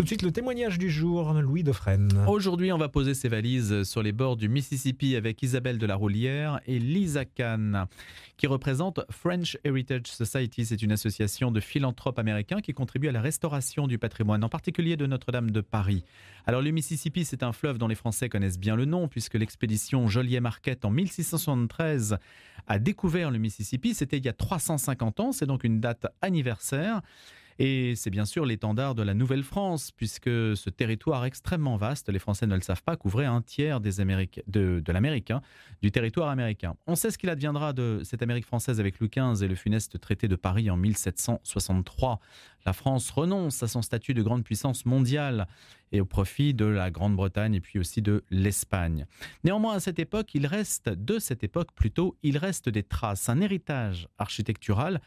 Tout de suite, le témoignage du jour, Louis Dauphren. Aujourd'hui, on va poser ses valises sur les bords du Mississippi avec Isabelle de la Roulière et Lisa Kahn, qui représente French Heritage Society. C'est une association de philanthropes américains qui contribue à la restauration du patrimoine, en particulier de Notre-Dame de Paris. Alors, le Mississippi, c'est un fleuve dont les Français connaissent bien le nom, puisque l'expédition Joliet-Marquette en 1673 a découvert le Mississippi. C'était il y a 350 ans, c'est donc une date anniversaire. Et c'est bien sûr l'étendard de la Nouvelle-France, puisque ce territoire extrêmement vaste, les Français ne le savent pas, couvrait un tiers des de, de l'Amérique, hein, du territoire américain. On sait ce qu'il adviendra de cette Amérique française avec Louis XV et le funeste traité de Paris en 1763. La France renonce à son statut de grande puissance mondiale et au profit de la Grande-Bretagne et puis aussi de l'Espagne. Néanmoins, à cette époque, il reste, de cette époque plutôt, il reste des traces, un héritage architectural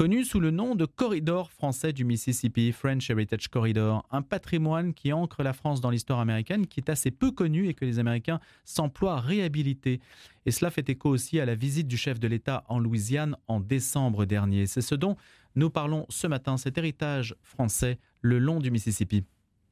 connu sous le nom de corridor français du Mississippi, French Heritage Corridor, un patrimoine qui ancre la France dans l'histoire américaine, qui est assez peu connu et que les Américains s'emploient à réhabiliter. Et cela fait écho aussi à la visite du chef de l'État en Louisiane en décembre dernier. C'est ce dont nous parlons ce matin, cet héritage français le long du Mississippi.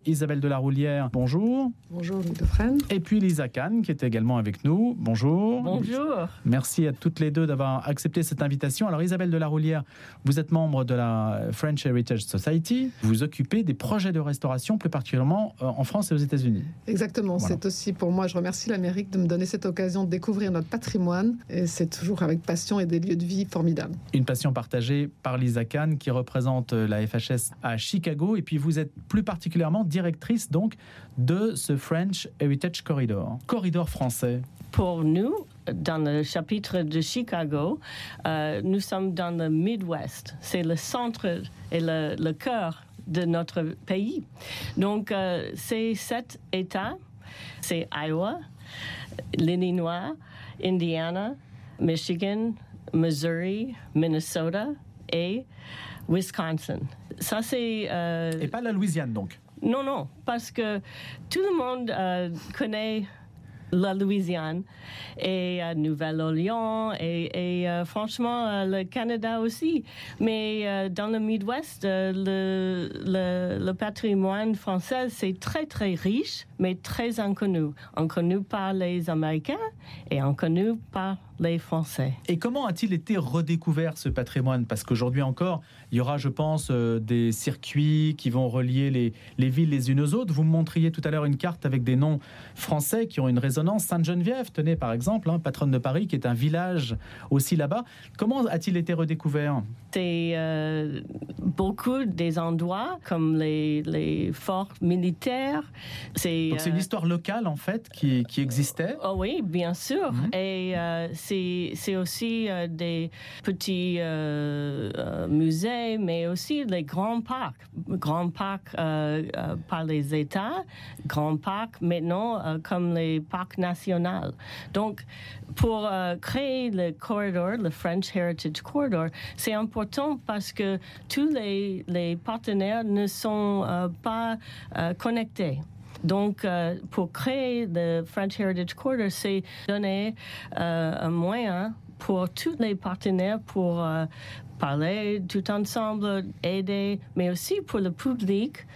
Isabelle de la Roulière, bonjour. Bonjour Louis Defresne. Et puis Lisa Kahn, qui est également avec nous. Bonjour. Bonjour. Merci à toutes les deux d'avoir accepté cette invitation. Alors Isabelle de la Roulière, vous êtes membre de la French Heritage Society. Vous vous occupez des projets de restauration, plus particulièrement euh, en France et aux États-Unis. Exactement. C'est aussi pour moi, je remercie l'Amérique de me donner cette occasion de découvrir notre patrimoine. Et c'est toujours avec passion et des lieux de vie formidables. Une passion partagée par Lisa Kahn, qui représente la FHS à Chicago. Et puis vous êtes plus particulièrement directrice donc de ce French Heritage Corridor, corridor français. Pour nous, dans le chapitre de Chicago, euh, nous sommes dans le Midwest. C'est le centre et le, cœur de notre pays. Donc, euh, c'est sept États. C'est Iowa, l'Illinois, Indiana, Michigan, Missouri, Minnesota et Wisconsin. Ça, c'est... Euh, et pas la Louisiane, donc non, non, parce que tout le monde euh, connaît la Louisiane et euh, Nouvelle-Orléans et, euh, franchement le Canada aussi. Mais dans le Midwest, le, le, patrimoine français, c'est très très riche, mais très inconnu. Inconnu par les Américains et inconnu par les Français. Et comment a-t-il été redécouvert ce patrimoine? Parce qu'aujourd'hui encore, il y aura, je pense, euh, des circuits qui vont relier les, les, villes les unes aux autres. Vous montriez tout à l'heure une carte avec des noms français qui ont une résonance. Sainte-Geneviève, tenez par exemple, hein, patronne de Paris, qui est un village aussi là-bas. Comment a-t-il été redécouvert? Euh, beaucoup des endroits comme les, les forts militaires. C'est Donc c'est une euh, histoire locale en fait qui, qui existait. Oh oui, bien sûr. Mhm. Et c'est aussi euh, des petits euh, euh, musées, mais aussi les grands parcs. Grands parcs par les États, grands parcs maintenant comme les parcs nationaux. Donc, pour créer le corridor, le French Heritage Corridor, c'est important parce que tous les, partenaires ne sont pas connectés. Donc, euh, pour créer le French Heritage Quarter, c'est donner euh, un moyen pour tous les partenaires pour euh, parler tout ensemble, aider, mais aussi pour le public,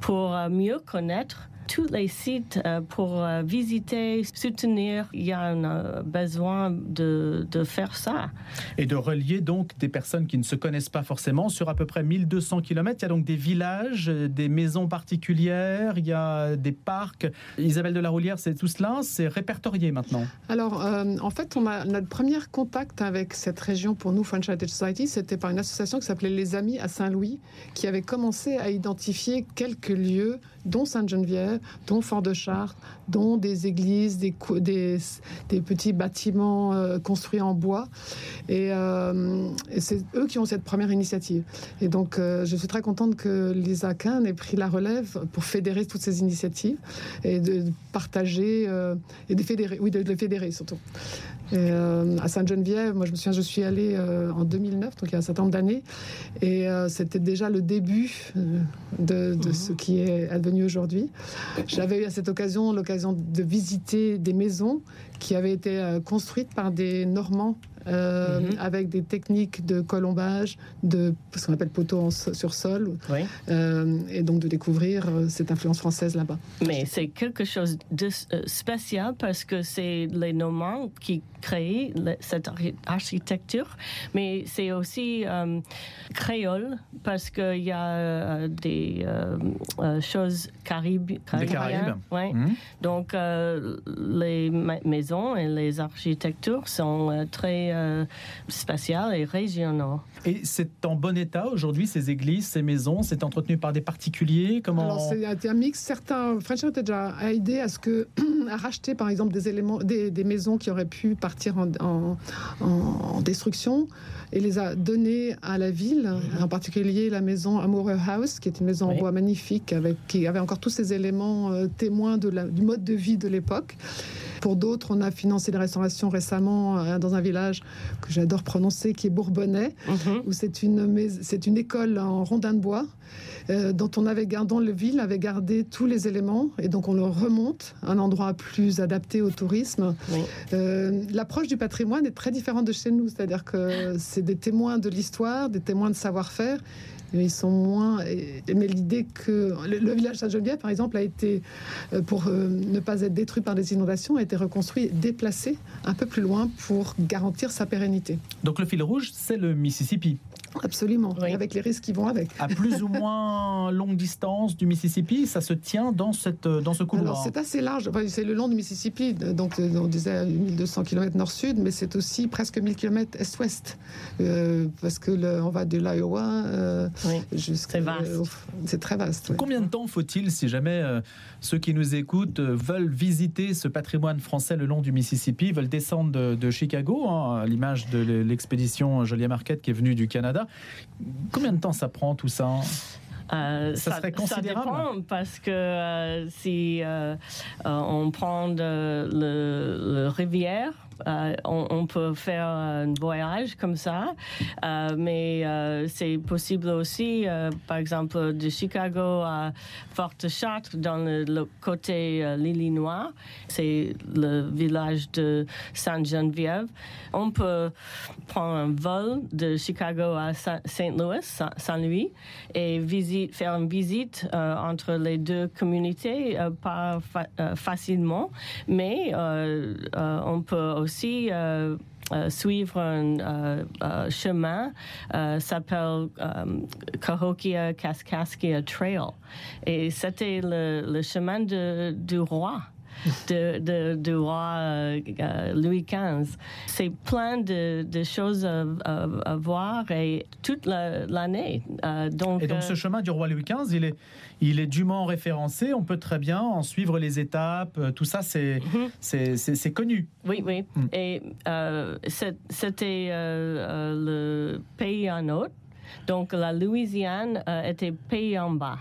pour mieux connaître tous les sites euh, pour euh, visiter, soutenir. Il y a un euh, besoin de, de, faire ça. Et de relier donc des personnes qui ne se connaissent pas forcément sur à peu près 1200 km. Il y a donc des villages, des maisons particulières, il y a des parcs. Isabelle de la Roulière, c'est tout cela, c'est répertorié maintenant. Alors, en fait, on a notre premier contact avec cette région pour nous, French Heritage Society, c'était par une association qui s'appelait Les Amis à Saint-Louis, qui avait commencé à identifier quelques lieux, dont Sainte-Geneviève, dont Fort-de-Chartres, dont des églises, des, des, petits bâtiments euh, construits en bois. Euh, et, c'est eux qui ont cette première initiative. Et donc, euh, je suis très contente que Lisa Kahn ait pris la relève pour fédérer toutes ces initiatives et de partager et de fédérer, oui, de, les fédérer surtout. à Sainte-Geneviève, moi je me souviens, je suis allée en 2009, donc il y a un certain nombre d'années, et c'était déjà le début de, de, ce qui est advenu aujourd'hui. J'avais eu à cette occasion l'occasion de visiter des maisons qui avaient été euh, construites par des Normands euh, Mhm. avec des techniques de colombage, de ce qu'on appelle poteau en sur sol, Oui. euh, et donc de découvrir euh, cette influence française là-bas. Mais c'est quelque chose de spécial parce que c'est les Normands qui créent cette archi- architecture, mais c'est aussi euh, créole parce qu'il y a des choses Caraïbes. caribéennes. Ouais. Mhm. Donc euh, les ma- maisons et les architectures sont euh, très euh, et régionaux. Et c'est en bon état aujourd'hui, ces églises, ces maisons? C'est entretenu par des particuliers? Comment Alors c'est un, mix. Certains French Heritage a, a aidé à ce que à racheter par exemple des éléments, des, des maisons qui auraient pu partir en- en destruction et les a données à la ville, en particulier la maison Amoureux House, qui est une maison Oui. en bois magnifique avec qui avait encore tous ces éléments euh, témoins de la- du mode de vie de l'époque. Pour d'autres, on a financé des restaurations récemment euh, dans un village que j'adore prononcer, qui est Bourbonnais, Mhm. où c'est une, c'est une école en rondin de bois euh, dont on avait gardé, dont le ville avait gardé tous les éléments et donc on le remonte à un endroit plus adapté au tourisme. Oui. Euh, L'approche du patrimoine est très différente de chez nous, c'est-à-dire que c'est des témoins de l'histoire, des témoins de savoir-faire. Ils sont moins. Mais l'idée que le, le village Saint-Geneviève, par exemple, a été, euh, pour euh, ne pas être détruit par des inondations, a été reconstruit, déplacé un peu plus loin pour garantir sa pérennité. Donc le fil rouge, c'est le Mississippi. Absolument, Oui. avec les risques qui vont avec. À plus ou moins longue distance du Mississippi, ça se tient dans, cette, dans ce couloir. Alors c'est assez large, Enfin, c'est le long du Mississippi, donc euh, on disait 1200 km nord-sud, mais c'est aussi presque 1000 km est-ouest, euh, parce que le- on va de l'Iowa euh, Oui. jusqu'à... C'est vaste. euh, c'est très vaste. oui. Combien de temps faut-il si jamais euh, ceux qui nous écoutent euh, veulent visiter ce patrimoine français le long du Mississippi, veulent descendre de, de Chicago, hein, à l'image de l'expédition Joliet Marquette qui est venue du Canada Combien de temps ça prend tout ça? Euh, Ça serait considérable. dépend parce que euh, si euh, euh, on prend de, le, le rivière, euh, on, peut faire un voyage comme ça, Euh, mais euh, c'est possible aussi, par exemple, de Chicago à Forte Châtre, dans le, côté l'Illinois, c'est le village de Sainte-Geneviève. On peut prendre un vol de Chicago à Sa- Saint Louis, Sa- Saint-Louis, et faire une visite entre les deux communautés, pas fa- facilement, mais on peut aussi euh, euh, suivre un euh, euh, chemin, euh, s'appelle euh, Cahokia Kaskaskia Trail. Et c'était le, chemin du roi. De, de- du roi euh, euh, Louis XV. C'est plein de, de choses à, à- à voir et toute la- l'année. Euh, donc, Et donc ce chemin du roi Louis XV, il est, il est dûment référencé, on peut très bien en suivre les étapes, tout ça c'est Mhm. c'est- c'est connu. Oui, oui. Mm. Et euh, c'était euh, le pays en haut. Donc, la Louisiane euh, était pays en bas.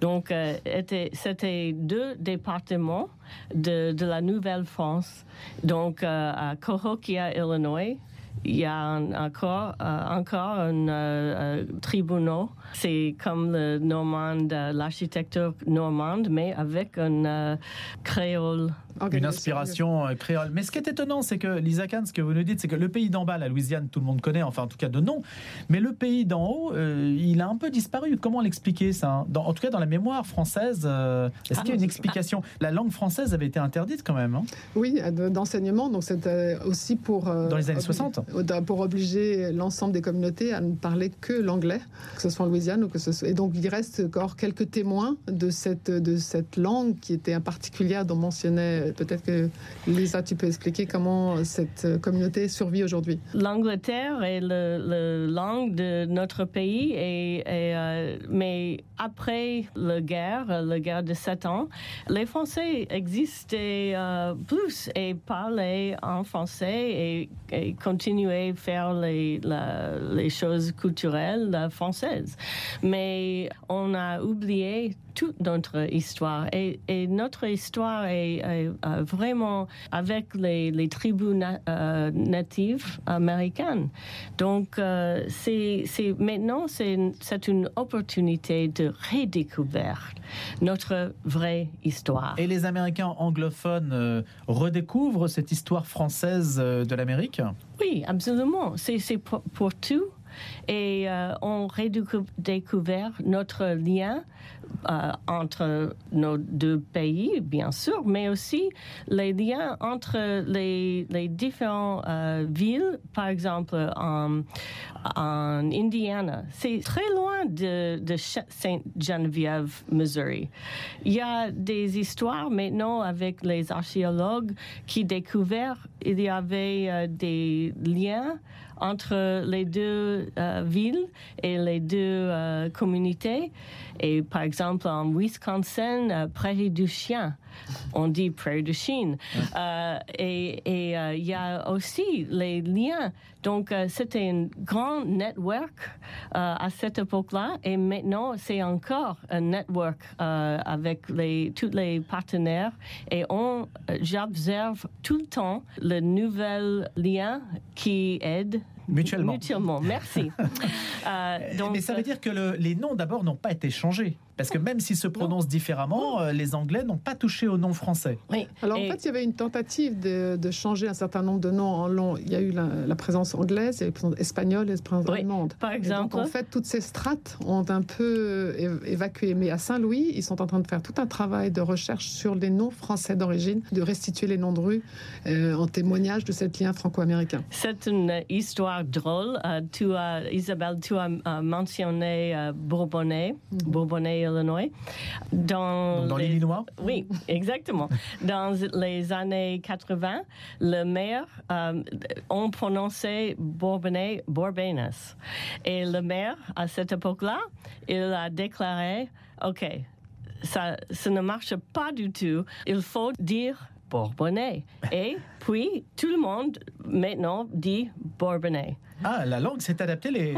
Donc, euh, était- c'était deux départements de, la Nouvelle-France. Donc, euh, à Cahokia, Illinois, il y a encore, euh, encore un tribunal. C'est comme le normand, l'architecture normande, mais avec un créole. Une inspiration euh, créole. Mais ce qui est étonnant, c'est que Lisa Kahn, ce que vous nous dites, c'est que le pays d'en bas, la Louisiane, tout le monde connaît, enfin en tout cas de nom, mais le pays d'en haut, euh, il a un peu disparu. Comment l'expliquer ça hein? Dans, En tout cas, dans la mémoire française, euh, est-ce Ah, qu'il y a une explication? La langue française avait été interdite quand même. hein? Oui, de- d'enseignement. Donc, c'était aussi pour. euh, Dans les années obli- 60. euh, Pour obliger l'ensemble des communautés à ne parler que l'anglais, que ce soit en Louisiane ou que ce soit. Et donc, il reste encore quelques témoins de cette, de cette langue qui était un particulière dont mentionnait. Peut-être que Lisa, tu peux expliquer comment cette euh, communauté survit aujourd'hui? L'Angleterre est le, le langue de notre pays, euh, mais après la guerre, la guerre de sept ans, les Français existaient euh, plus et parlaient en français et, continuaient à faire les, la- choses culturelles euh, françaises. Mais on a oublié toute notre histoire et, notre histoire est euh, vraiment avec les, les tribus na- euh, natives américaines. Donc, euh, c'est maintenant, c'est une, c'est une opportunité de redécouvrir notre vraie histoire. Et les Américains anglophones redécouvrent cette histoire française de l'Amérique? Oui, absolument. C'est c'est pour, pour tout. Et euh, on redécouvert notre lien euh, entre nos deux pays, bien sûr, mais aussi les liens entre les, différentes euh, villes, par exemple en, Indiana. C'est très loin de, de Sainte-Geneviève, Missouri. Il y a des histoires maintenant avec les archéologues qui découvrent il y avait euh, des liens entre les deux euh, villes et les deux euh, communautés. Et par exemple, en Wisconsin, euh, Prairie du Chien, on dit Prairie du Chine. Euh, et il y a aussi les liens. Donc, euh, c'était un grand network euh, à cette époque-là. Et maintenant, c'est encore un network euh, avec les, tous les partenaires. Et on, j'observe tout le temps le nouvel lien qui aide Mutuellement. Mutuellement, merci. Euh, donc, Mais ça veut dire que le- les noms d'abord n'ont pas été changés. Parce que même s'ils se prononcent différemment, euh, les Anglais n'ont pas touché au nom français. oui. Alors Et- en fait, il y avait une tentative de, de changer un certain nombre de noms en long. Il y a eu la, la présence anglaise, il y a eu la présence espagnole et la présence Oui, allemande. par Et exemple. donc, en fait, toutes ces strates ont un peu évacué. Mais à Saint-Louis, ils sont en train de faire tout un travail de recherche sur les noms français d'origine, de restituer les noms de rue euh, en témoignage de cet lien franco-américain. C'est une histoire drôle. Euh, tu as, Isabelle, tu as euh, mentionné euh, Bourbonnais, Bourbonnais, Illinois. Dans, dans les- l'Illinois Oui, exactement. Dans les années 80, le maire, euh, on prononçait Bourbonnais. Et le maire, à cette époque-là, il a déclaré, OK, ça, ça ne marche pas du tout. Il faut dire Bourbonnais. Et puis, tout le monde maintenant dit Bourbonnais. Ah, la langue s'est adaptée, les,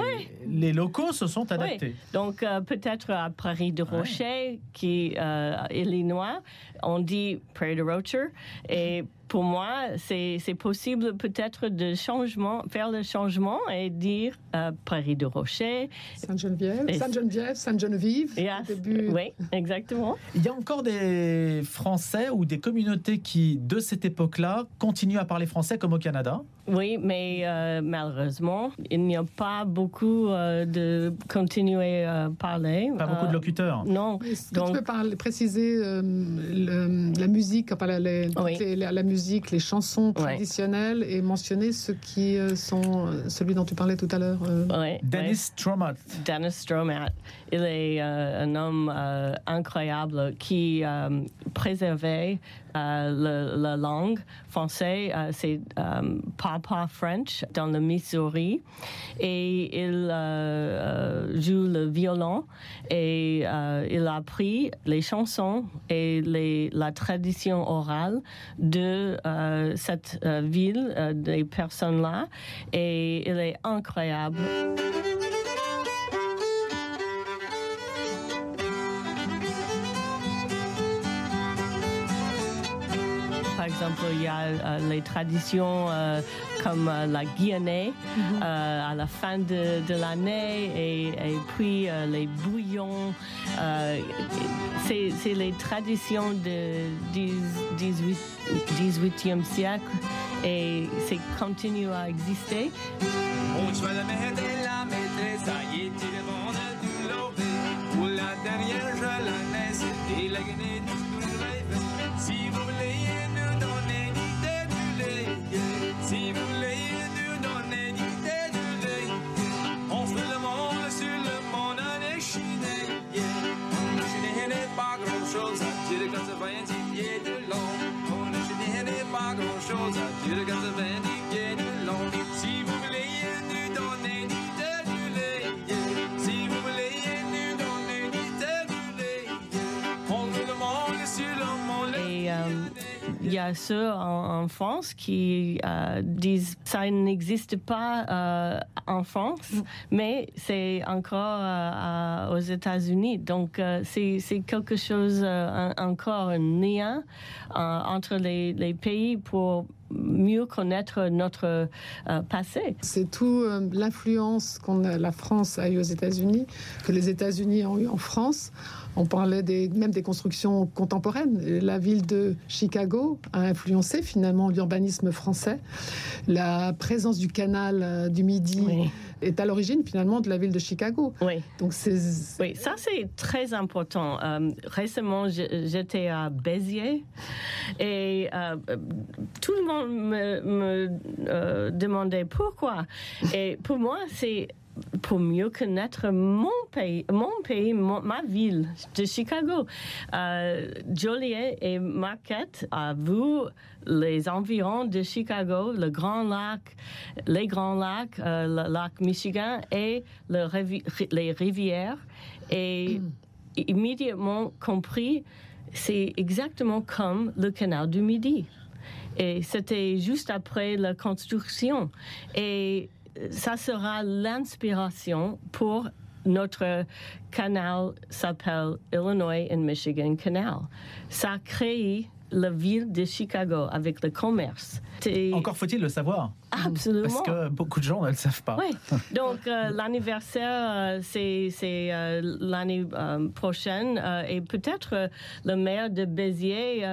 les locaux se sont adaptés. Donc, euh, peut-être à Prairie de Rocher, qui euh, Illinois, on dit Prairie de Rocher. Et pour moi, c'est possible peut-être de changement, faire le changement et dire euh, Prairie de Rocher. Sainte-Geneviève, Sainte-Geneviève, Sainte-Geneviève. Yes. au début. Oui, exactement. Il y a encore des Français ou des communautés qui, de cette époque-là, continuent à parler français comme au Canada? Oui, mais euh, malheureusement, il n'y a pas beaucoup euh, de continuer à parler. Pas beaucoup de Euh, locuteurs. Non. Est-ce que Donc- tu peux parler, préciser euh, le- la musique, enfin, les- toutes Oui. les- la, la musique, les chansons Ouais. traditionnelles et mentionner ceux qui euh, sont celui dont tu parlais tout à l'heure. euh, Ouais, Dennis ouais. Stromat. Dennis Stromat, il est euh, un homme euh, incroyable qui euh, préservait euh, la langue française. Euh, c'est euh, Papa French dans le Missouri. Et il joue le violon et il a appris les chansons et la tradition orale de cette ville, des personnes-là. Et il est incroyable. Exemple, il y a euh, les traditions euh, comme euh, la Guyanais euh, à la fin de, de l'année et, et puis euh, les bouillons. euh, c'est les traditions du 18, 18e siècle et c'est continue à exister. On fait la merde et la pas grand chose, à dire que ça Il y a ceux en, en France qui euh, disent ça n'existe pas euh, en France, Mm. mais c'est encore euh, aux États-Unis. Donc euh, c'est c'est quelque chose, encore un lien entre les, les pays pour mieux connaître notre euh, passé. C'est tout euh, l'influence qu'on a, la France a eue aux États-Unis, que les États-Unis ont eu en France. On parlait des, même des constructions contemporaines. La ville de Chicago a influencé finalement l'urbanisme français. La présence du canal euh, du Midi Oui, est à l'origine finalement de la ville de Chicago. oui. Donc c'est Oui, ça c'est très important. Récemment, j'étais à Béziers et tout le monde me, me, euh, demandait pourquoi. Et pour moi, c'est pour mieux connaître mon pays, mon pays, mon- ma ville de Chicago. Euh, Joliet et Marquette a vu les environs de Chicago, le Grand Lac, les Grands Lacs, euh, le lac Michigan et le rivi- les rivières. Et immédiatement compris, c'est exactement comme le canal du Midi. Et c'était juste après la construction. Et ça sera l'inspiration pour notre canal s'appelle Illinois and Michigan Canal. Ça a créé la ville de Chicago avec le commerce. Encore faut-il le savoir, absolument. parce que beaucoup de gens ne le savent pas. Oui, donc euh, l'anniversaire, euh, c'est c'est, euh, l'année euh, prochaine et peut-être le maire de Béziers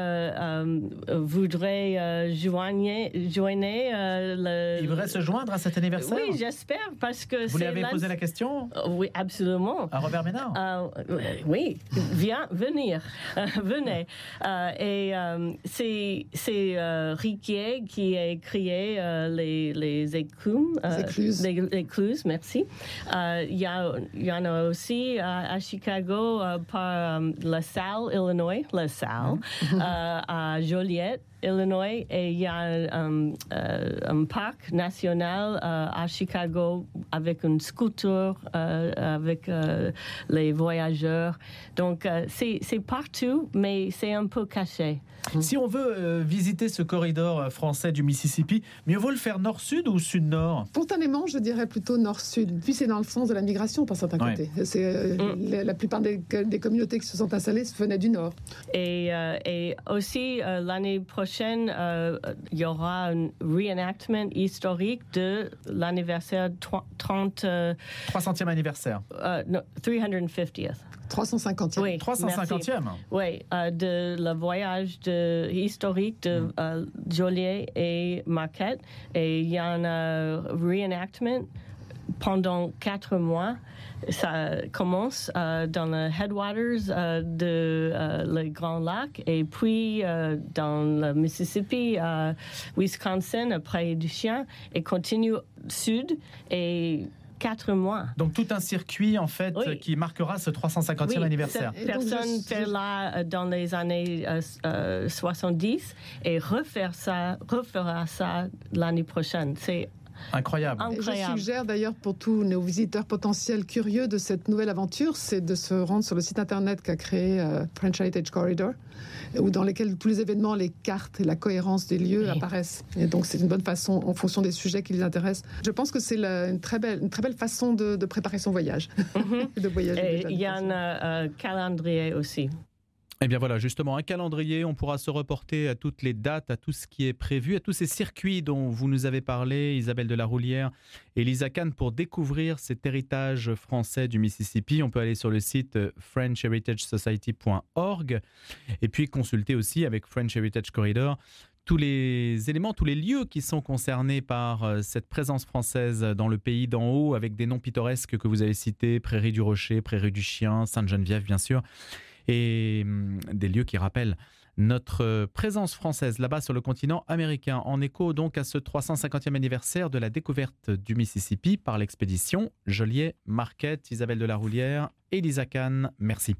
voudrait joigner, joigner le... Il voudrait se joindre à cet anniversaire? Oui, j'espère, parce que Vous lui avez posé la question? Oui, absolument. à Robert Ménard? Oui, viens, venir, venez. Et c'est c'est Riquier qui a créé euh, les, les écluses. Les, les écluses, merci. Euh, Il y, en a aussi euh, à Chicago euh, par euh, La Salle, Illinois, La Salle, euh, à Joliette. Illinois et il y a un, euh, un parc national euh, à Chicago avec une scooter euh, avec les voyageurs. Donc c'est partout, mais c'est un peu caché. Si on veut euh, visiter ce corridor français du Mississippi, mieux vaut le faire nord-sud ou sud-nord? Spontanément, je dirais plutôt nord-sud. Puis c'est dans le sens de la migration par certains Ouais. côtés. C'est, la, la plupart des, des communautés qui se sont installées venaient du nord. Et, euh, et aussi, euh, l'année prochaine, euh, il y aura un reenactment historique de l'anniversaire tro- 30, euh, 300e anniversaire. euh, no, 350th. 350e. Oui, 350e Oui, euh, de le voyage de, historique de euh, Joliet et Marquette. Et il y a un euh, reenactment pendant quatre mois. Ça commence euh, dans le headwaters euh, de euh, le Grand Lac et puis euh, dans le Mississippi, euh, Wisconsin, près du Chien, et continue sud et quatre mois. Donc tout un circuit en fait Oui. qui marquera ce 350e Oui, anniversaire. Personne fait là dans les années euh, euh, 70 et refaire ça, refera ça l'année prochaine. C'est Incroyable. Et je incroyable. suggère d'ailleurs pour tous nos visiteurs potentiels curieux de cette nouvelle aventure, c'est de se rendre sur le site internet qu'a créé euh, French Heritage Corridor, où dans lesquels tous les événements, les cartes et la cohérence des lieux Oui. apparaissent. Et donc c'est une bonne façon, en fonction des sujets qui les intéressent. Je pense que c'est une très belle, une très belle façon de, de préparer son voyage, et de voyager. Et déjà, il y de a un euh, calendrier aussi. Eh bien voilà, justement, un calendrier, on pourra se reporter à toutes les dates, à tout ce qui est prévu, à tous ces circuits dont vous nous avez parlé, Isabelle de la Roulière et Lisa Kahn, pour découvrir cet héritage français du Mississippi. On peut aller sur le site euh, frenchheritagesociety.org et puis consulter aussi avec French Heritage Corridor tous les éléments, tous les lieux qui sont concernés par euh, cette présence française dans le pays d'en haut, avec des noms pittoresques que vous avez cités, Prairie du Rocher, Prairie du Chien, Sainte-Geneviève, bien sûr et hum, des lieux qui rappellent notre euh, présence française là-bas sur le continent américain, en écho donc à ce 350e anniversaire de la découverte du Mississippi par l'expédition Joliet, Marquette, Isabelle de la Roulière et Lisa Kahn. Merci.